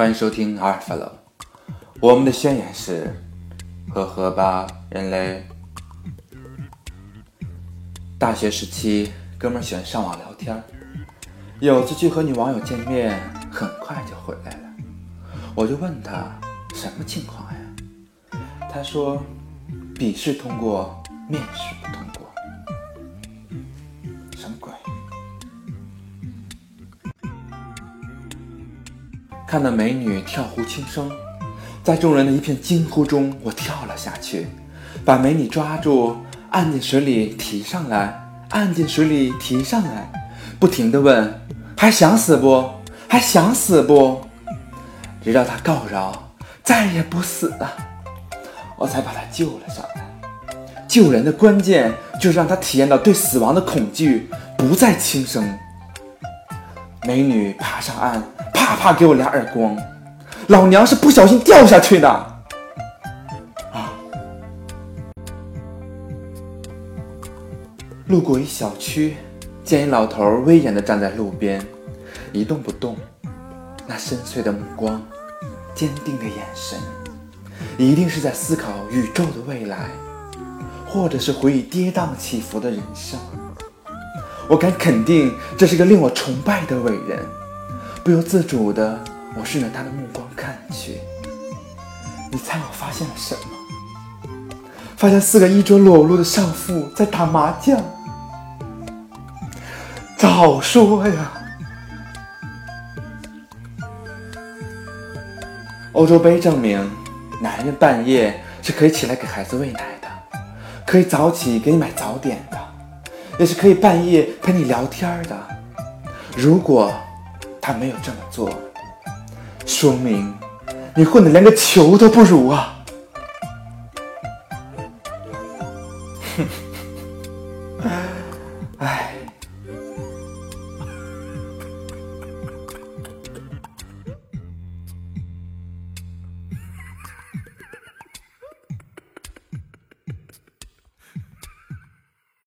欢迎收听阿尔法楼。我们的宣言是：呵呵吧，人类。大学时期，哥们儿喜欢上网聊天儿，有次去和女网友见面，很快就回来了。我就问他什么情况呀？他说：笔试通过，面试看到美女跳湖轻生，在众人的一片惊呼中，我跳了下去，把美女抓住，按进水里提上来，按进水里提上来，不停的问：“还想死不？还想死不？”直到她告饶，再也不死了，我才把她救了上来。救人的关键就是让她体验到对死亡的恐惧，不再轻生。美女爬上岸。怕给我俩耳光，老娘是不小心掉下去的。啊！路过一小区，见一老头威严的站在路边，一动不动，那深邃的目光，坚定的眼神，一定是在思考宇宙的未来，或者是回忆跌宕起伏的人生。我敢肯定，这是个令我崇拜的伟人。不由自主的，我顺着他的目光看去。你猜我发现了什么？发现四个衣着裸露的少妇在打麻将。早说呀！欧洲杯证明，男人半夜是可以起来给孩子喂奶的，可以早起给你买早点的，也是可以半夜陪你聊天的。如果。他没有这么做，说明你混的连个球都不如啊！哼，哎，